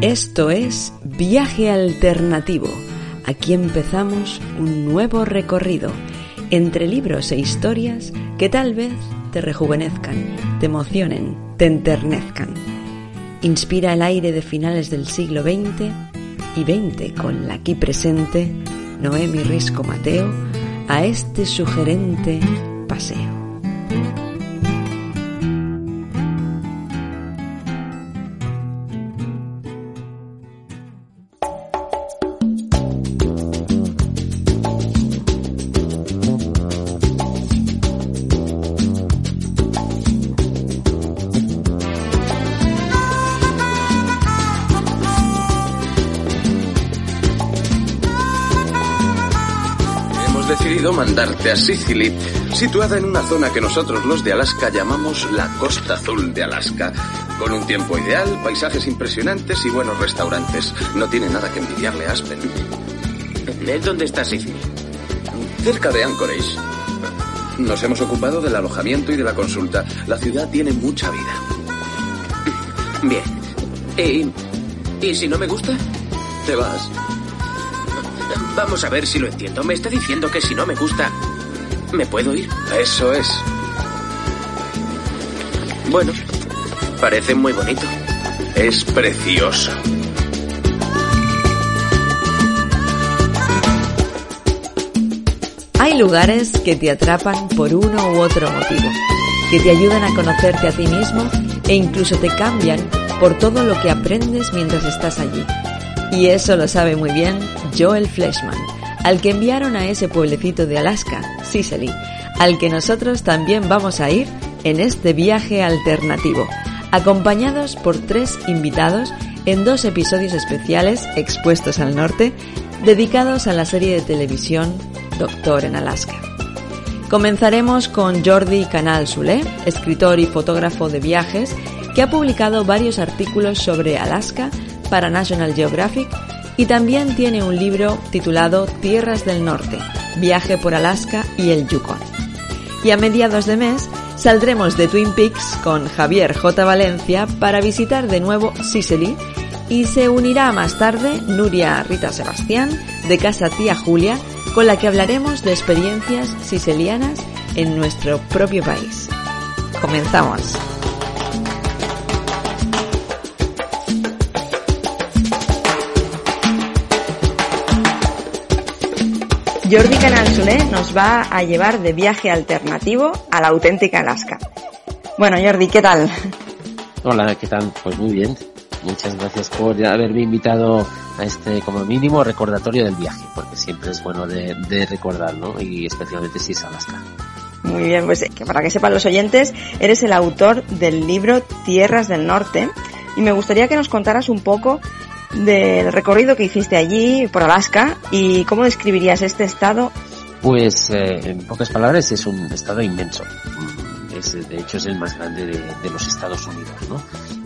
Esto es Viaje Alternativo. Aquí empezamos un nuevo recorrido entre libros e historias que tal vez te rejuvenezcan, te emocionen, te enternezcan. Inspira el aire de finales del siglo XX y XX con la aquí presente Noemi Risco Mateo a este sugerente paseo. Mandarte a Sicily, situada en una zona que nosotros los de Alaska llamamos la Costa Azul de Alaska, con un tiempo ideal, paisajes impresionantes y buenos restaurantes. No tiene nada que envidiarle a Aspen. ¿Dónde está Sicily? Cerca de Anchorage. Nos hemos ocupado del alojamiento y de la consulta. La ciudad tiene mucha vida. Bien. ¿Y, ¿Y si no me gusta? ¿Te vas? Vamos a ver si lo entiendo. Me está diciendo que si no me gusta, ¿me puedo ir? Eso es. Bueno, parece muy bonito. Es precioso. Hay lugares que te atrapan por uno u otro motivo, que te ayudan a conocerte a ti mismo e incluso te cambian por todo lo que aprendes mientras estás allí. Y eso lo sabe muy bien Joel Fleshman, al que enviaron a ese pueblecito de Alaska, Sicily, al que nosotros también vamos a ir en este viaje alternativo, acompañados por tres invitados en dos episodios especiales expuestos al norte, dedicados a la serie de televisión Doctor en Alaska. Comenzaremos con Jordi Canal Sule, escritor y fotógrafo de viajes, que ha publicado varios artículos sobre Alaska para National Geographic y también tiene un libro titulado Tierras del Norte, Viaje por Alaska y el Yukon. Y a mediados de mes saldremos de Twin Peaks con Javier J. Valencia para visitar de nuevo Sicily y se unirá más tarde Nuria Rita Sebastián de Casa Tía Julia con la que hablaremos de experiencias sicilianas en nuestro propio país. Comenzamos. Jordi Canal Solé nos va a llevar de viaje alternativo a la auténtica Alaska. Bueno, Jordi, ¿qué tal? Hola, ¿qué tal? Pues muy bien. Muchas gracias por haberme invitado a este, como mínimo, recordatorio del viaje, porque siempre es bueno de, de recordar, ¿no? Y especialmente si es Alaska. Muy bien, pues que para que sepan los oyentes, eres el autor del libro Tierras del Norte y me gustaría que nos contaras un poco del recorrido que hiciste allí por Alaska y cómo describirías este estado. Pues, eh, en pocas palabras, es un estado inmenso. Es, de hecho, es el más grande de, de los Estados Unidos, ¿no?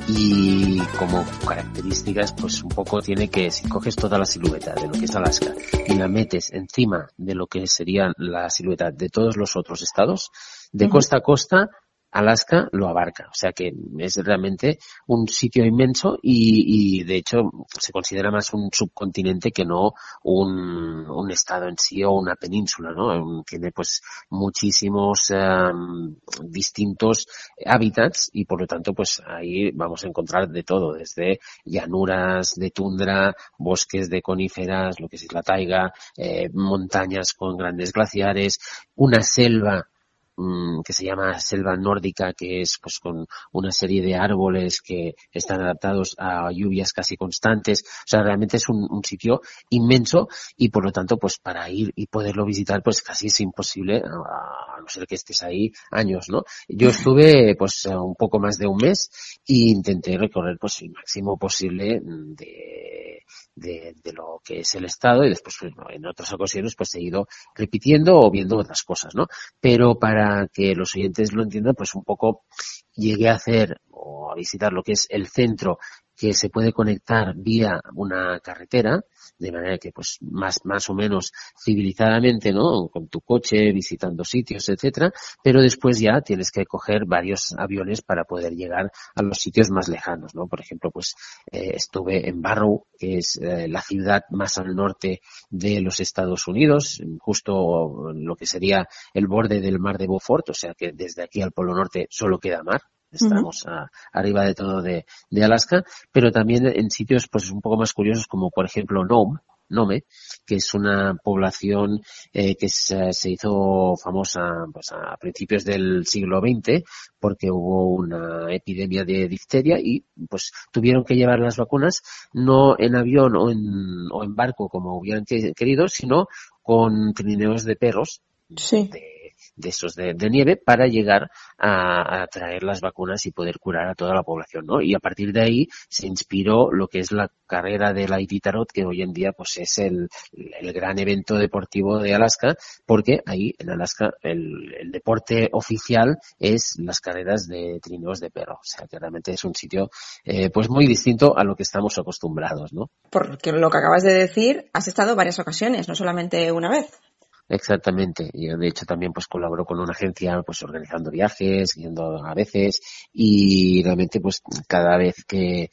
y como características pues un poco tiene que si coges toda la silueta de lo que es Alaska y la metes encima de lo que sería la silueta de todos los otros estados de costa a costa Alaska lo abarca, o sea que es realmente un sitio inmenso y, y de hecho se considera más un subcontinente que no un, un estado en sí o una península, ¿no? Tiene pues muchísimos um, distintos hábitats y por lo tanto pues ahí vamos a encontrar de todo, desde llanuras de tundra, bosques de coníferas, lo que es la taiga, eh, montañas con grandes glaciares, una selva que se llama selva nórdica, que es pues con una serie de árboles que están adaptados a lluvias casi constantes. O sea, realmente es un, un sitio inmenso y por lo tanto, pues para ir y poderlo visitar, pues casi es imposible, a, a no ser que estés ahí años, ¿no? Yo estuve pues un poco más de un mes e intenté recorrer pues el máximo posible de, de, de lo que es el estado y después pues, en otras ocasiones pues he ido repitiendo o viendo otras cosas, ¿no? Pero para que los oyentes lo entiendan, pues un poco llegué a hacer o a visitar lo que es el centro que se puede conectar vía una carretera, de manera que pues más, más o menos civilizadamente, ¿no? Con tu coche, visitando sitios, etcétera, pero después ya tienes que coger varios aviones para poder llegar a los sitios más lejanos, ¿no? Por ejemplo, pues eh, estuve en Barrow, que es eh, la ciudad más al norte de los Estados Unidos, justo lo que sería el borde del mar de Beaufort, o sea que desde aquí al Polo Norte solo queda mar, estamos a, arriba de todo de, de, Alaska, pero también en sitios pues un poco más curiosos como por ejemplo Nome, Nome, que es una población eh, que se, se, hizo famosa pues, a principios del siglo XX porque hubo una epidemia de difteria y pues tuvieron que llevar las vacunas no en avión o en, o en barco como hubieran querido, sino con trineos de perros sí. de, de esos de, nieve para llegar a, traer las vacunas y poder curar a toda la población, ¿no? Y a partir de ahí se inspiró lo que es la carrera de la Iditarod, que hoy en día pues es el, el gran evento deportivo de Alaska, porque ahí en Alaska el, el, deporte oficial es las carreras de trineos de perro, o sea que realmente es un sitio eh, pues muy distinto a lo que estamos acostumbrados, ¿no? Porque lo que acabas de decir, has estado varias ocasiones, no solamente una vez. Exactamente. Y de hecho también pues colaboro con una agencia pues organizando viajes, yendo a veces y realmente pues cada vez que,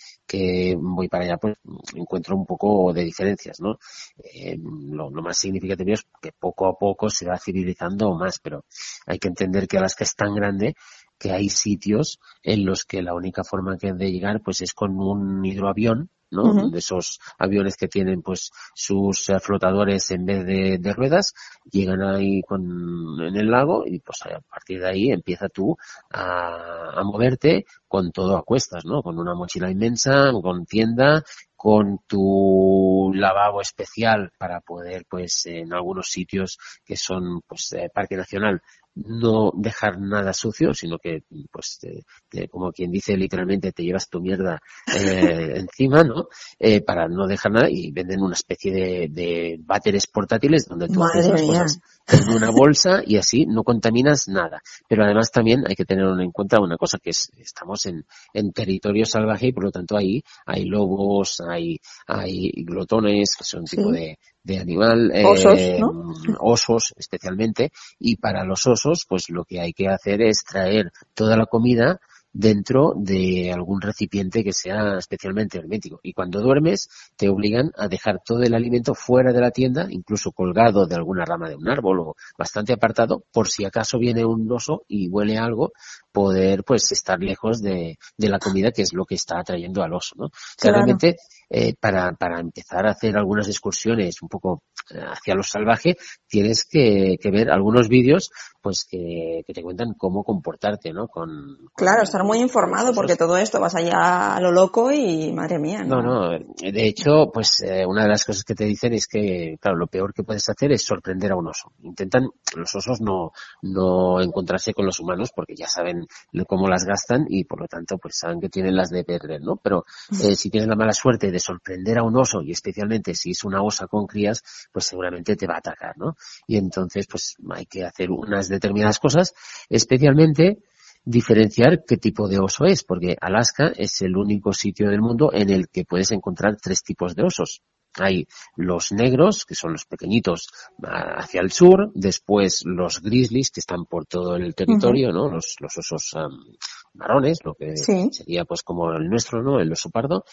voy para allá pues encuentro un poco de diferencias, ¿no? Eh, lo, lo, más significativo es que poco a poco se va civilizando más, pero hay que entender que Alaska es tan grande que hay sitios en los que la única forma que de llegar pues es con un hidroavión ¿no? Uh -huh. De esos aviones que tienen pues sus uh, flotadores en vez de, de, ruedas, llegan ahí con, en el lago y pues a partir de ahí empieza tú a, a moverte con todo a cuestas, ¿no? Con una mochila inmensa, con tienda, con tu lavabo especial para poder pues en algunos sitios que son pues eh, parque nacional no dejar nada sucio, sino que, pues, como quien dice literalmente, te llevas tu mierda eh, encima, ¿no? Eh, para no dejar nada y venden una especie de, de váteres portátiles donde tú Madre haces las mía. cosas en una bolsa y así no contaminas nada. Pero además también hay que tener en cuenta una cosa que es, estamos en, en territorio salvaje y por lo tanto ahí hay lobos, hay, hay glotones, que son Sí. tipo de, de animal, eh, Osos, ¿no? osos especialmente, y para los osos, pues lo que hay que hacer es traer toda la comida dentro de algún recipiente que sea especialmente hermético. Y cuando duermes, te obligan a dejar todo el alimento fuera de la tienda, incluso colgado de alguna rama de un árbol o bastante apartado, por si acaso viene un oso y huele algo, poder pues estar lejos de, de la comida que es lo que está atrayendo al oso, ¿no? Claro. realmente eh, para, para empezar a hacer algunas excursiones un poco eh, hacia lo salvaje, tienes que, que ver algunos vídeos pues que, que te cuentan cómo comportarte, ¿no? Con, con Claro, estar muy informado porque todo esto vas allá a lo loco y madre mía, No, ¿no? no, de hecho, pues eh, una de las cosas que te dicen es que, claro, lo peor que puedes hacer es sorprender a un oso. Intentan los osos no, no encontrarse con los humanos porque ya saben cómo las gastan y por lo tanto pues saben que tienen las de perder, ¿no? Pero eh, si tienes la mala suerte de sorprender a un oso y especialmente si es una osa con crías, pues seguramente te va a atacar, ¿no? Y entonces pues hay que hacer unas determinadas cosas, especialmente diferenciar qué tipo de oso es, porque Alaska es el único sitio del mundo en el que puedes encontrar tres tipos de osos. Hay los negros, que son los pequeñitos ah, hacia el sur, después los grizzlies, que están por todo el territorio, ¿no? Los, los osos um, marrones, lo que Sí. sería pues como el nuestro, ¿no? El oso pardo,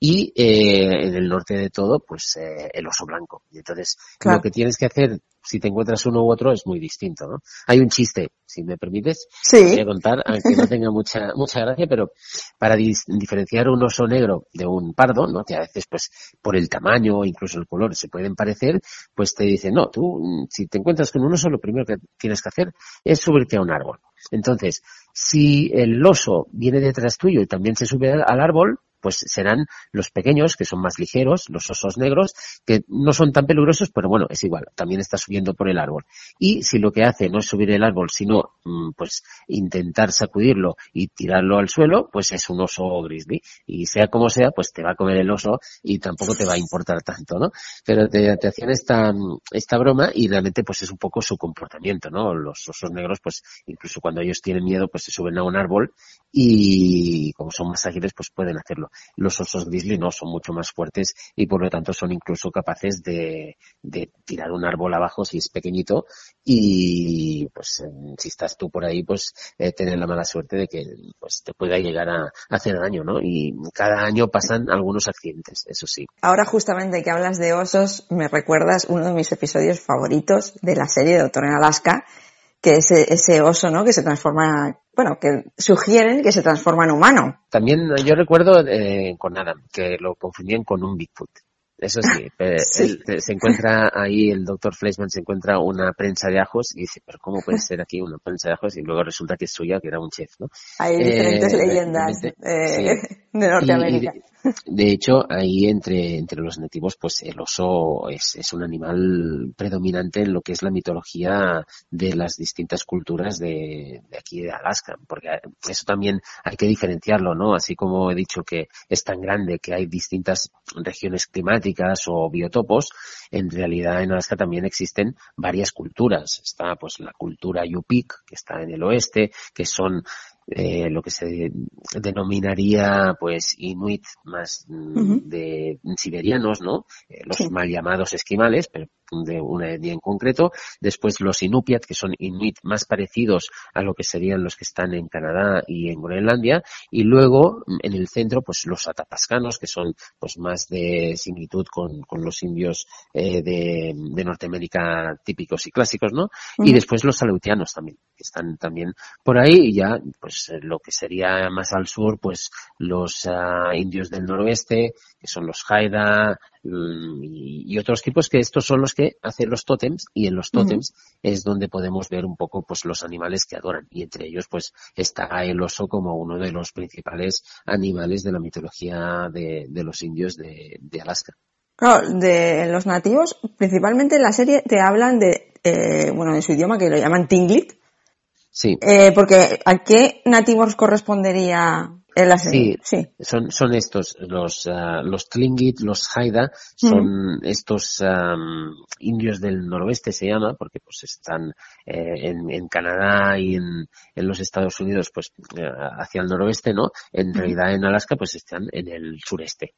y eh, en el norte de todo, pues eh, el oso blanco. Y entonces, Claro. lo que tienes que hacer si te encuentras uno u otro es muy distinto, ¿no? Hay un chiste, si me permites, Sí. voy a contar, aunque no tenga mucha, mucha gracia, pero para diferenciar un oso negro de un pardo, ¿no? Que a veces, pues, por el tamaño o incluso el color se pueden parecer, pues te dicen, no, tú, si te encuentras con un oso, lo primero que tienes que hacer es subirte a un árbol. Entonces, si el oso viene detrás tuyo y también se sube al árbol, pues serán los pequeños, que son más ligeros, los osos negros, que no son tan peligrosos, pero bueno, es igual, también está subiendo por el árbol. Y si lo que hace no es subir el árbol, sino mm, pues intentar sacudirlo y tirarlo al suelo, pues es un oso grizzly. Y sea como sea, pues te va a comer el oso y tampoco te va a importar tanto, ¿no? Pero te, te hacían esta, esta broma y realmente pues es un poco su comportamiento, ¿no? Los osos negros, pues incluso cuando ellos tienen miedo, pues se suben a un árbol y como son más ágiles, pues pueden hacerlo. Los osos grizzly no, son mucho más fuertes y por lo tanto son incluso capaces de, de tirar un árbol abajo si es pequeñito y pues si estás tú por ahí, pues eh, tener la mala suerte de que pues te pueda llegar a, a hacer daño, ¿no? Y cada año pasan algunos accidentes, eso sí. Ahora justamente que hablas de osos, me recuerdas uno de mis episodios favoritos de la serie Doctor en Alaska, que es ese, ese oso, ¿no? Que se transforma, bueno, que sugieren que se transforma en humano. También eh, yo recuerdo eh, con Adam, que lo confundían con un Bigfoot. Eso sí, eh, Sí. él, eh, se encuentra ahí, el doctor Fleischman se encuentra una prensa de ajos y dice, pero ¿cómo puede ser aquí una prensa de ajos? Y luego resulta que es suya, que era un chef, ¿no? Hay Eh, diferentes leyendas realmente, eh, de Norteamérica. Y- y de, hecho, ahí entre, entre los nativos, pues el oso es, es un animal predominante en lo que es la mitología de las distintas culturas de, de aquí de Alaska, porque eso también hay que diferenciarlo, ¿no? Así como he dicho que es tan grande que hay distintas regiones climáticas o biotopos, en realidad en Alaska también existen varias culturas. Está pues la cultura Yupik, que está en el oeste, que son eh, lo que se denominaría pues inuit más mm, de siberianos, ¿no? Eh, los Sí. mal llamados esquimales, pero de una etnia en concreto. Después los inupiat, que son inuit más parecidos a lo que serían los que están en Canadá y en Groenlandia. Y luego mm, en el centro, pues los atapascanos, que son pues más de similitud con, con los indios eh, de, de Norteamérica típicos y clásicos, ¿no? Y después los aleutianos también, que están también por ahí y ya, pues eh, lo que sería más al sur, pues los ah, indios del noroeste, que son los Haida mm, y, y otros tipos que estos son los que hacen los tótems y en los tótems es donde podemos ver un poco pues los animales que adoran y entre ellos pues está el oso como uno de los principales animales de la mitología de, de los indios de, de Alaska. Claro, de los nativos, principalmente en la serie te hablan de, eh, bueno, de su idioma que lo llaman Tinglit, Sí. eh, porque ¿a qué nativos correspondería en la serie? Sí. Son, son estos, los, ah, los Tlingit, los Haida, son estos am, indios del noroeste se llama, porque pues están eh, en, en Canadá y en, en los Estados Unidos, pues eh, hacia el noroeste, ¿no? En realidad en Alaska pues están en el sureste.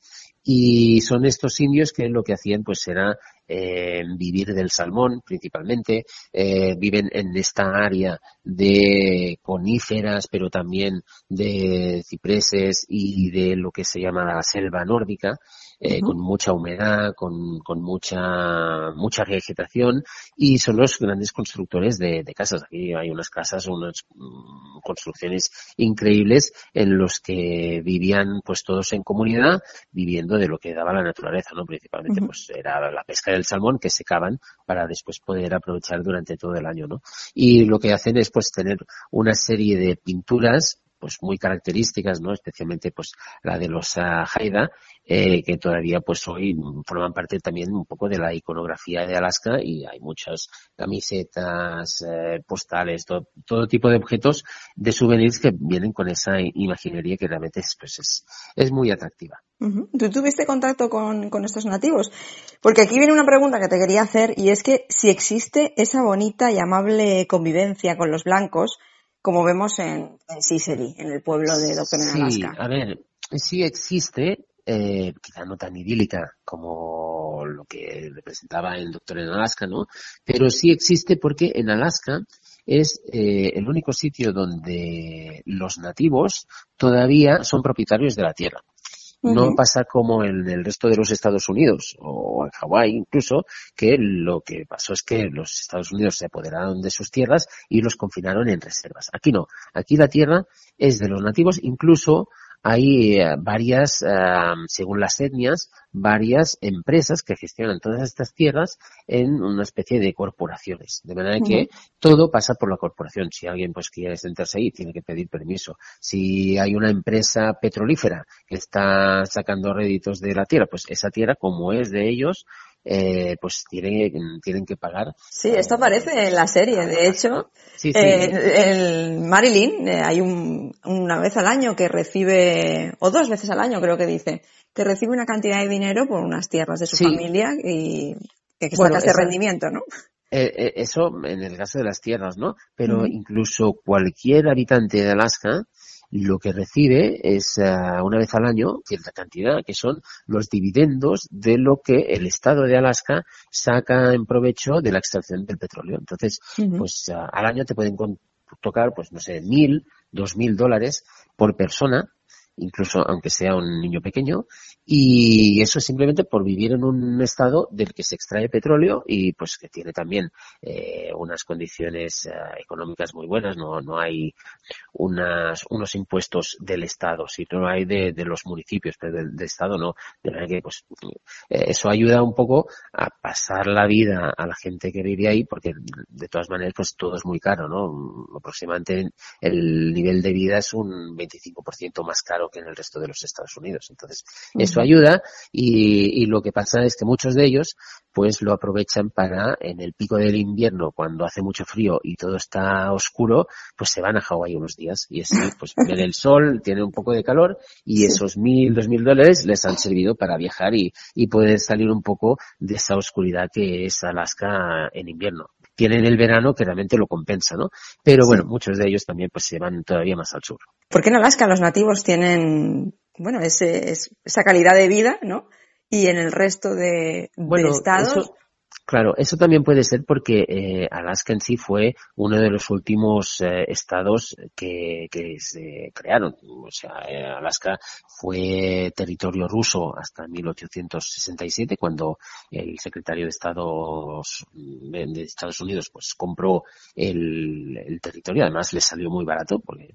Y son estos indios que lo que hacían pues era eh, vivir del salmón principalmente, eh, viven en esta área de coníferas, pero también de cipreses y de lo que se llama la selva nórdica, eh, con mucha humedad, con, con mucha, mucha vegetación y son los grandes constructores de, de casas. Aquí hay unas casas, unas mm, construcciones increíbles en los que vivían pues todos en comunidad viviendo de lo que daba la naturaleza, ¿no? Principalmente pues era la pesca del salmón que secaban para después poder aprovechar durante todo el año, ¿no? Y lo que hacen es pues tener una serie de pinturas pues muy características, ¿no? Especialmente pues la de los ah, Haida, eh, que todavía pues hoy forman parte también un poco de la iconografía de Alaska y hay muchas camisetas, eh, postales, todo, todo tipo de objetos de souvenirs que vienen con esa imaginería que realmente es, pues es, muy atractiva. ¿Tú tuviste contacto con, con estos nativos? Porque aquí viene una pregunta que te quería hacer y es que si existe esa bonita y amable convivencia con los blancos, como vemos en, en Sicily, en el pueblo de Doctor en Sí, Alaska. a ver, sí existe, eh, quizá no tan idílica como lo que representaba el Doctor en Alaska, ¿no? Pero sí existe porque en Alaska es eh, el único sitio donde los nativos todavía son propietarios de la tierra. No pasa como en el resto de los Estados Unidos o en Hawái incluso, que lo que pasó es que los Estados Unidos se apoderaron de sus tierras y los confinaron en reservas. Aquí no. Aquí la tierra es de los nativos, incluso hay eh, varias, según las etnias, varias empresas que gestionan todas estas tierras en una especie de corporaciones. De manera que todo pasa por la corporación. Si alguien pues quiere sentarse ahí, tiene que pedir permiso. Si hay una empresa petrolífera que está sacando réditos de la tierra, pues esa tierra, como es de ellos, eh, pues tienen, tienen que pagar. Sí, esto aparece en la serie. De hecho, eh, el Marilyn, eh, hay un, una vez al año que recibe, o dos veces al año creo que dice, que recibe una cantidad de dinero por unas tierras de su familia y que, que bueno, de rendimiento, ¿no? eso en el caso de las tierras, ¿no? Pero incluso cualquier habitante de Alaska lo que recibe es uh, una vez al año cierta cantidad, que son los dividendos de lo que el Estado de Alaska saca en provecho de la extracción del petróleo. Entonces, pues uh, al año te pueden tocar, pues no sé, mil, dos mil dólares por persona incluso aunque sea un niño pequeño, y eso es simplemente por vivir en un estado del que se extrae petróleo y pues que tiene también eh, unas condiciones eh, económicas muy buenas, no, no hay unas, unos impuestos del estado, sino hay de, de los municipios, pero del, estado no, de manera que pues eh, eso ayuda un poco a pasar la vida a la gente que vive ahí, porque de todas maneras pues todo es muy caro, ¿no? Aproximadamente el nivel de vida es un 25% más caro que en el resto de los Estados Unidos. Entonces, eso ayuda y, y, lo que pasa es que muchos de ellos pues lo aprovechan para en el pico del invierno, cuando hace mucho frío y todo está oscuro, pues se van a Hawái unos días y así pues ven el sol, tienen un poco de calor y esos mil, dos mil dólares les han servido para viajar y, y poder salir un poco de esa oscuridad que es Alaska en invierno tienen el verano que realmente lo compensa, ¿no? Pero bueno, muchos de ellos también pues se van todavía más al sur. ¿Por qué en Alaska los nativos tienen, bueno, ese, esa calidad de vida, ¿no? Y en el resto de, estados. Claro, eso también puede ser porque eh, Alaska en sí fue uno de los últimos eh, estados que, se crearon. O sea, eh, Alaska fue territorio ruso hasta 1867 cuando el secretario de Estados, de Estados Unidos pues compró el, el territorio. Además le salió muy barato porque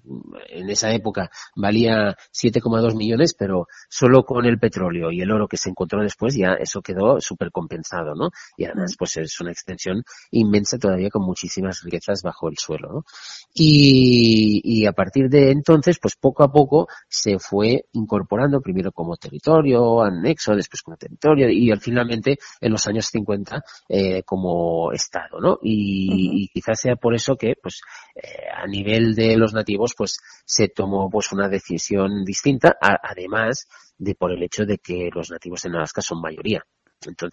en esa época valía 7,2 millones, pero solo con el petróleo y el oro que se encontró después ya eso quedó súper compensado, ¿no? Y además pues es una extensión inmensa todavía con muchísimas riquezas bajo el suelo, ¿no? Y, y a partir de entonces, pues poco a poco se fue incorporando primero como territorio, anexo, después como territorio y al finalmente en los años 50 eh, como estado, ¿no? Y, y, quizás sea por eso que, pues, eh, a nivel de los nativos, pues se tomó pues una decisión distinta, además de por el hecho de que los nativos en Alaska son mayoría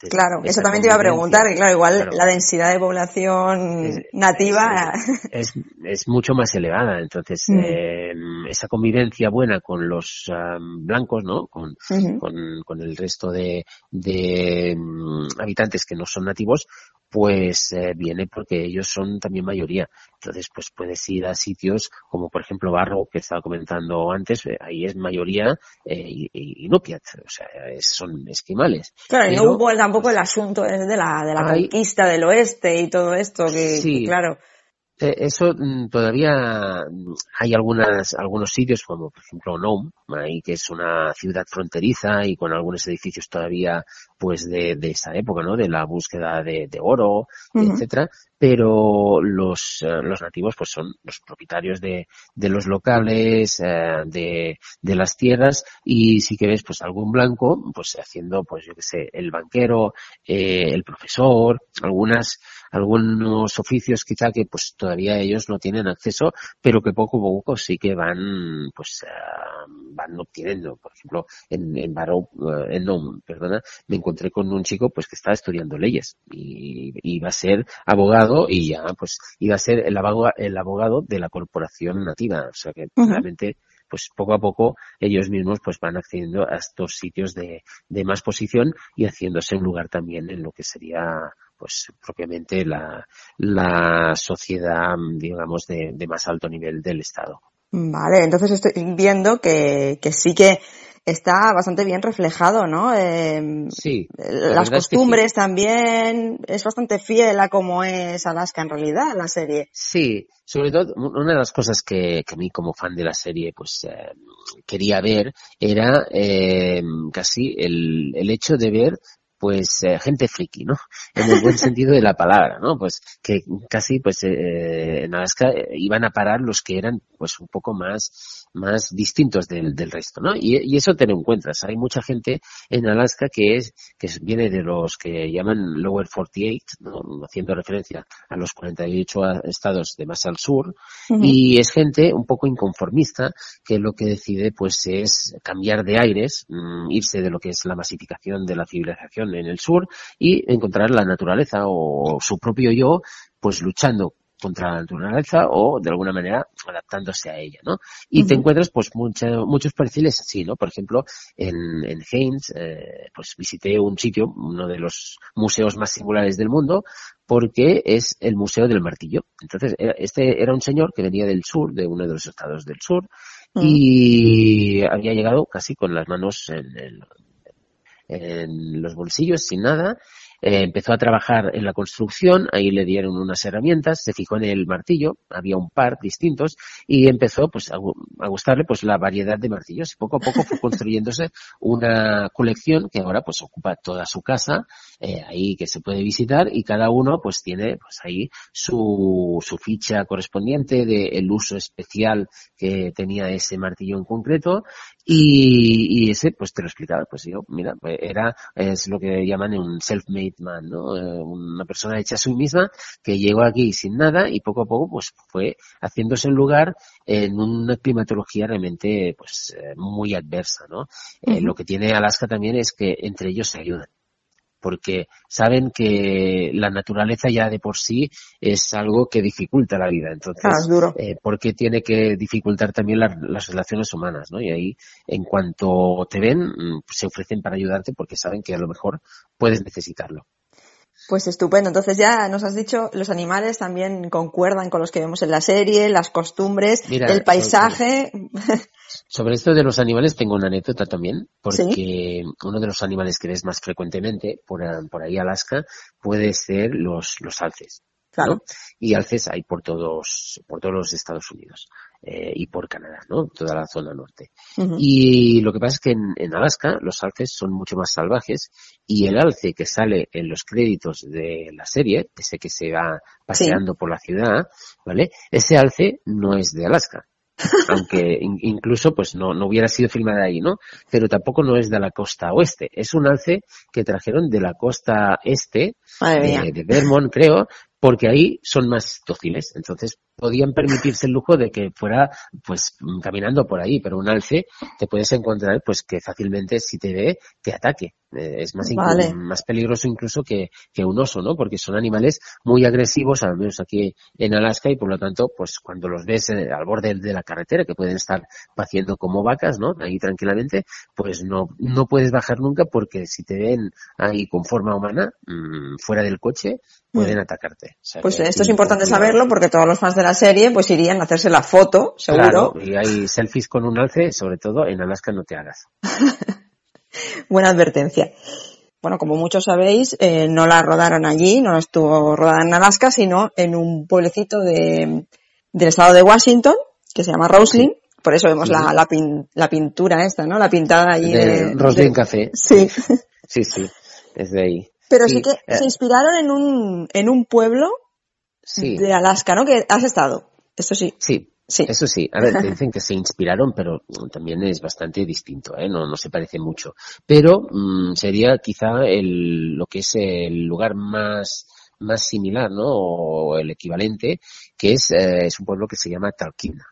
claro, eso también te iba a preguntar, que claro, igual la densidad de población nativa es, es, mucho más elevada, entonces eh, esa convivencia buena con los blancos, ¿no? Con, con, con, el resto de, de mm, habitantes que no son nativos, pues eh, viene porque ellos son también mayoría. Entonces, pues puedes ir a sitios como, por ejemplo, Barro, que estaba comentando antes, eh, ahí es mayoría eh, y, o sea, son esquimales. Claro, y no hubo tampoco el asunto de la, de la conquista del oeste y todo esto, que, que claro. Eh, eso mm, todavía mm, hay algunas, algunos sitios como por ejemplo Nome, que es una ciudad fronteriza y con algunos edificios todavía pues de, de esa época, ¿no? De la búsqueda de, de oro, etcétera, pero los, eh, los nativos pues son los propietarios de, de los locales, eh, de, de las tierras. Y si que ves pues algún blanco pues haciendo pues yo que sé, el banquero, el profesor, algunas, algunos oficios quizá que pues todavía ellos no tienen acceso, pero que poco a poco sí que van, pues, uh, van obteniendo. Por ejemplo, en, en Baró, uh, en no, perdona, me encontré con un chico, pues, que estaba estudiando leyes y iba a ser abogado y ya, pues, iba a ser el abogado, el abogado de la corporación nativa. O sea que realmente pues poco a poco ellos mismos pues van accediendo a estos sitios de, de más posición y haciéndose un lugar también en lo que sería pues propiamente la, la sociedad, digamos, de, de más alto nivel del Estado. Vale, entonces estoy viendo que, que sí que está bastante bien reflejado, ¿no? Eh, Sí, la las verdad es que sí. costumbres también, es bastante fiel a cómo es Alaska en realidad, la serie. Sí, sobre todo una de las cosas que, que a mí como fan de la serie pues eh, quería ver era eh, casi el, el hecho de ver pues eh, gente friki, ¿no? En el buen sentido de la palabra, ¿no? Pues que casi pues eh, en Alaska eh, iban a parar los que eran pues un poco más más distintos del, del resto, ¿no? Y, y eso te lo encuentras. Hay mucha gente en Alaska que es que viene de los que llaman Lower 48, ¿no? haciendo referencia a los 48 a- estados de más al sur, y es gente un poco inconformista que lo que decide pues es cambiar de aires, mm, irse de lo que es la masificación de la civilización en el sur y encontrar la naturaleza o su propio yo pues luchando contra la naturaleza o de alguna manera adaptándose a ella, ¿no? Y te encuentras pues mucha- muchos perfiles así, ¿no? Por ejemplo, en, en Haines, eh, pues visité un sitio, uno de los museos más singulares del mundo, porque es el Museo del Martillo. Entonces, era- este era un señor que venía del sur, de uno de los estados del sur, y había llegado casi con las manos en, el- en los bolsillos, sin nada. Eh, empezó a trabajar en la construcción, ahí le dieron unas herramientas, se fijó en el martillo, había un par distintos, y empezó pues a, gu- a gustarle pues la variedad de martillos. Y poco a poco fue construyéndose una colección que ahora pues ocupa toda su casa, eh, ahí que se puede visitar, y cada uno pues tiene pues ahí su, su ficha correspondiente del uso especial que tenía ese martillo en concreto, y, y ese, pues te lo explicaba, pues yo, mira, pues, era, es lo que llaman un self-made man, ¿no? Eh, Una persona hecha a sí misma que llegó aquí sin nada y poco a poco, pues fue haciéndose un lugar en una climatología realmente, pues, eh, muy adversa, ¿no? Eh. Lo que tiene Alaska también es que entre ellos se ayudan porque saben que la naturaleza ya de por sí es algo que dificulta la vida. Entonces, Claro, es duro. eh, porque tiene que dificultar también la- las relaciones humanas, ¿no? Y ahí, en cuanto te ven, mm, se ofrecen para ayudarte porque saben que a lo mejor puedes necesitarlo. Pues estupendo. Entonces ya nos has dicho, los animales también concuerdan con los que vemos en la serie, las costumbres, Mira, el paisaje. Sobre esto de los animales tengo una anécdota también, porque uno de los animales que ves más frecuentemente por, a- por ahí Alaska puede ser los, los alces. Claro. ¿no? Y alces hay por todos, por todos los Estados Unidos eh, y por Canadá, ¿no? Toda la zona norte. Y lo que pasa es que en, en Alaska los alces son mucho más salvajes y el alce que sale en los créditos de la serie, ese que se va paseando por la ciudad, ¿vale? Ese alce no es de Alaska. Aunque in- incluso pues no, no hubiera sido filmada ahí, ¿no? Pero tampoco no es de la costa oeste. Es un alce que trajeron de la costa este, de, de Vermont, creo, porque ahí son más dóciles. Entonces podían permitirse el lujo de que fuera pues mm, caminando por ahí, pero un alce te puedes encontrar pues que fácilmente si te ve te ataque. Eh, es más, Vale. más peligroso incluso que, que un oso, ¿no? Porque son animales muy agresivos, al menos aquí en Alaska, y por lo tanto, pues cuando los ves eh, al borde de la carretera, que pueden estar paciendo como vacas, ¿no? Ahí tranquilamente, pues no, no puedes bajar nunca porque si te ven ahí con forma humana, mm, fuera del coche, pueden atacarte. O sea Pues esto es importante saberlo porque todos los fans de la serie pues irían a hacerse la foto, seguro. Claro, y hay selfies con un alce, sobre todo en Alaska no te hagas. Buena advertencia. Bueno, como muchos sabéis, eh, no la rodaron allí, no estuvo rodada en Alaska, sino en un pueblecito de, del estado de Washington, que se llama Roslyn. Por eso vemos la, la, pin- la pintura esta, ¿no? La pintada allí De de... Roslyn de- Café. Sí. Sí, sí, es de ahí. Pero sí, que eh, se inspiraron en un, en un pueblo sí, de Alaska, ¿no? Que has estado. Esto sí. sí, Sí. Eso sí, a ver, te dicen que se inspiraron, pero también es bastante distinto, ¿eh? no, no se parece mucho. Pero mm, sería quizá el, lo que es el lugar más, más similar, ¿no? O el equivalente, que es, eh, es un pueblo que se llama Talkeetna.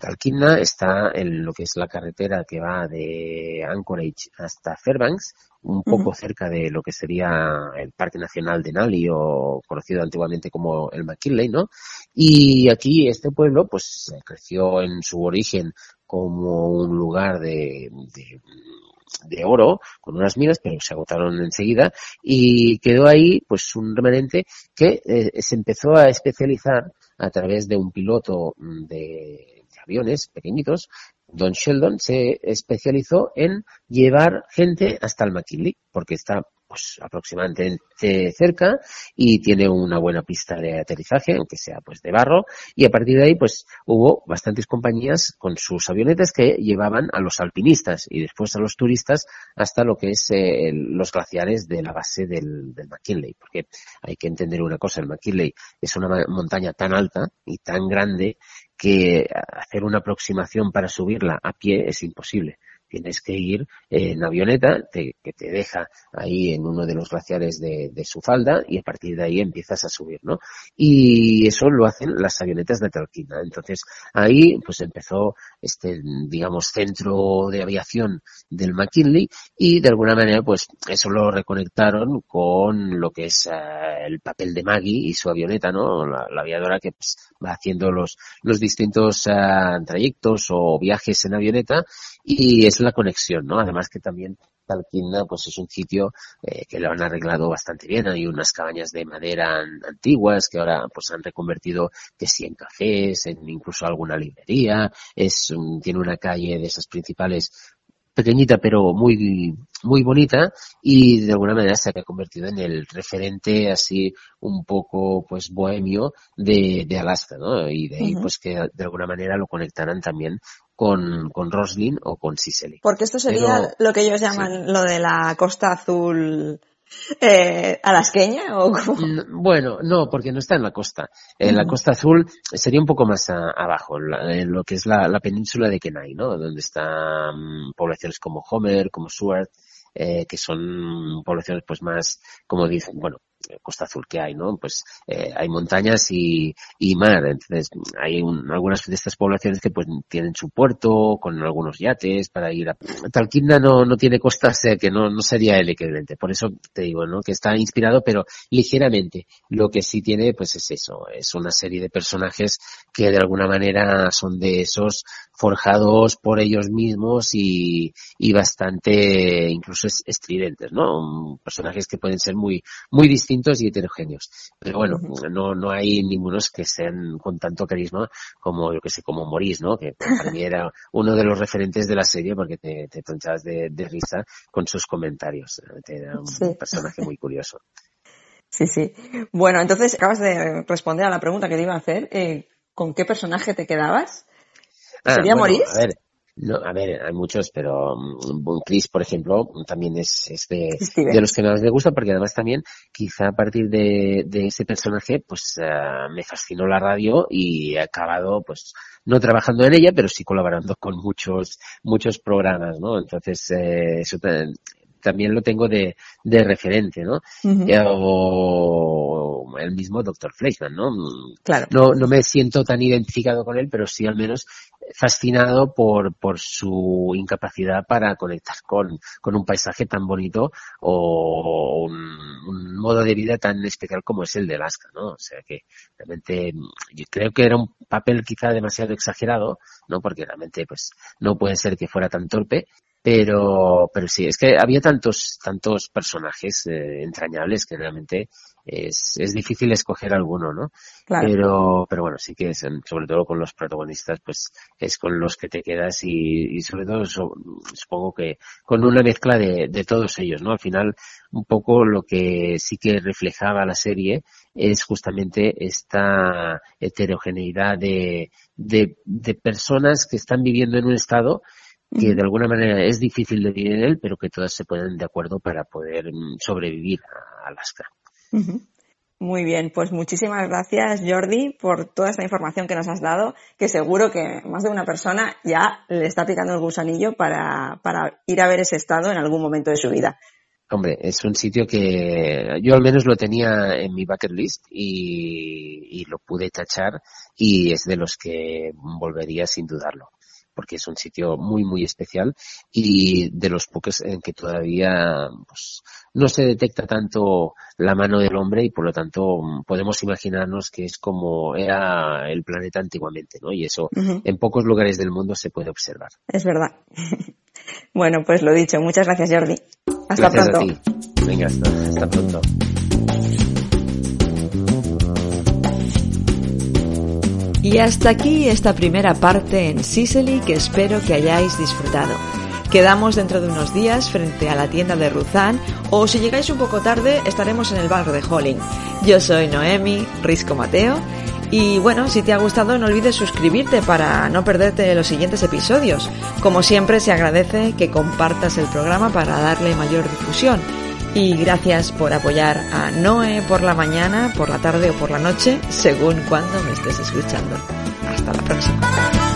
Talkeetna está en lo que es la carretera que va de Anchorage hasta Fairbanks, un poco cerca de lo que sería el Parque Nacional de Nali o conocido antiguamente como el McKinley, ¿no? Y aquí este pueblo pues eh, creció en su origen como un lugar de, de, de oro con unas minas, pero se agotaron enseguida y quedó ahí pues un remanente que eh, se empezó a especializar a través de un piloto de aviones pequeñitos, Don Sheldon se especializó en llevar gente hasta el McKinley, porque está pues aproximadamente cerca y tiene una buena pista de aterrizaje, aunque sea pues de barro, y a partir de ahí pues hubo bastantes compañías con sus avionetas que llevaban a los alpinistas y después a los turistas hasta lo que es eh, los glaciares de la base del, del McKinley, porque hay que entender una cosa, el McKinley es una montaña tan alta y tan grande que hacer una aproximación para subirla a pie es imposible tienes que ir en avioneta que te deja ahí en uno de los glaciares de, su falda y a partir de ahí empiezas a subir, ¿no? Y eso lo hacen las avionetas de Talquina. Entonces ahí pues empezó este, digamos, centro de aviación del McKinley y de alguna manera pues eso lo reconectaron con lo que es eh, el papel de Maggie y su avioneta, ¿no? La, aviadora que pues, va haciendo los, los distintos eh, trayectos o viajes en avioneta y es la conexión, ¿no? Además que también Talquinda pues es un sitio eh, que lo han arreglado bastante bien. Hay unas cabañas de madera antiguas que ahora pues han reconvertido que sí en cafés, en incluso alguna librería. Es tiene una calle de esas principales pequeñita pero muy muy bonita y de alguna manera se ha convertido en el referente así un poco pues bohemio de, de Alaska, ¿no? Y de ahí pues que de alguna manera lo conectaran también con, con Roslin o con Sicily. Porque esto sería lo que ellos llaman lo de la costa azul eh, alasqueña o Bueno, no, porque no está en la costa. En la costa azul sería un poco más abajo, en lo que es la, península de Kenai, ¿no? Donde están poblaciones como Homer, como Seward, eh, que son poblaciones pues más, como dicen, bueno, costa azul que hay, ¿no? Pues eh, hay montañas y, y mar, entonces hay algunas de estas poblaciones que pues tienen su puerto con algunos yates para ir a... Talquinda no, no tiene costa, o que no, no sería el equivalente, por eso te digo, ¿no? Que está inspirado, pero ligeramente. Lo que sí tiene, pues es eso, es una serie de personajes que de alguna manera son de esos forjados por ellos mismos y, y bastante incluso estridentes, ¿no? Personajes que pueden ser muy, muy distintos y heterogéneos. Pero bueno, no, no hay ningunos que sean con tanto carisma como, yo que sé, como Maurice, ¿no? Que para mí era uno de los referentes de la serie porque te, te tonchabas de, risa con sus comentarios. Era un personaje muy curioso. Sí, sí. Bueno, entonces acabas de responder a la pregunta que te iba a hacer. Eh, ¿Con qué personaje te quedabas? Ah, ¿Sería Maurice? A ver, no, a ver, hay muchos, pero um, Chris, por ejemplo, también es, de, los que más me gusta, porque además también, quizá a partir de, ese personaje, pues uh, me fascinó la radio y he acabado, pues, no trabajando en ella, pero sí colaborando con muchos, muchos programas, ¿no? Entonces, eh, eso también lo tengo de, de referente, ¿no? O el mismo Dr. Fleischman, ¿no? Claro. No, no me siento tan identificado con él, pero sí al menos fascinado por, por su incapacidad para conectar con, con un paisaje tan bonito o un, modo de vida tan especial como es el de Alaska, ¿no? O sea que realmente yo creo que era un papel quizá demasiado exagerado, ¿no? Porque realmente pues no puede ser que fuera tan torpe, pero, pero sí, es que había tantos, tantos personajes eh, entrañables que realmente es, es difícil escoger alguno, ¿no? Claro. Pero, pero bueno, sí que es, sobre todo con los protagonistas, pues es con los que te quedas y, y sobre todo supongo que con una mezcla de, de todos ellos, ¿no? Al final, un poco lo que sí que reflejaba la serie es justamente esta heterogeneidad de, de, de personas que están viviendo en un estado que de alguna manera es difícil de vivir en él, pero que todas se ponen de acuerdo para poder mm, sobrevivir a Alaska. Muy bien, pues muchísimas gracias Jordi por toda esta información que nos has dado, que seguro que más de una persona ya le está picando el gusanillo para, para ir a ver ese estado en algún momento de su vida. Hombre, es un sitio que yo al menos lo tenía en mi bucket list y, y lo pude tachar y es de los que volvería sin dudarlo porque es un sitio muy, muy especial y de los pocos en que todavía pues, no se detecta tanto la mano del hombre y por lo tanto podemos imaginarnos que es como era el planeta antiguamente, ¿no? Y eso en pocos lugares del mundo se puede observar. Es verdad. bueno, pues lo dicho. Muchas gracias, Jordi. Hasta gracias pronto. A ti. Venga, hasta pronto. Y hasta aquí esta primera parte en Sicily que espero que hayáis disfrutado. Quedamos dentro de unos días frente a la tienda de Ruzán o si llegáis un poco tarde estaremos en el barrio de Holling. Yo soy Noemi Risco Mateo y bueno, si te ha gustado no olvides suscribirte para no perderte los siguientes episodios. Como siempre se agradece que compartas el programa para darle mayor difusión. Y gracias por apoyar a Noé por la mañana, por la tarde o por la noche, según cuando me estés escuchando. Hasta la próxima.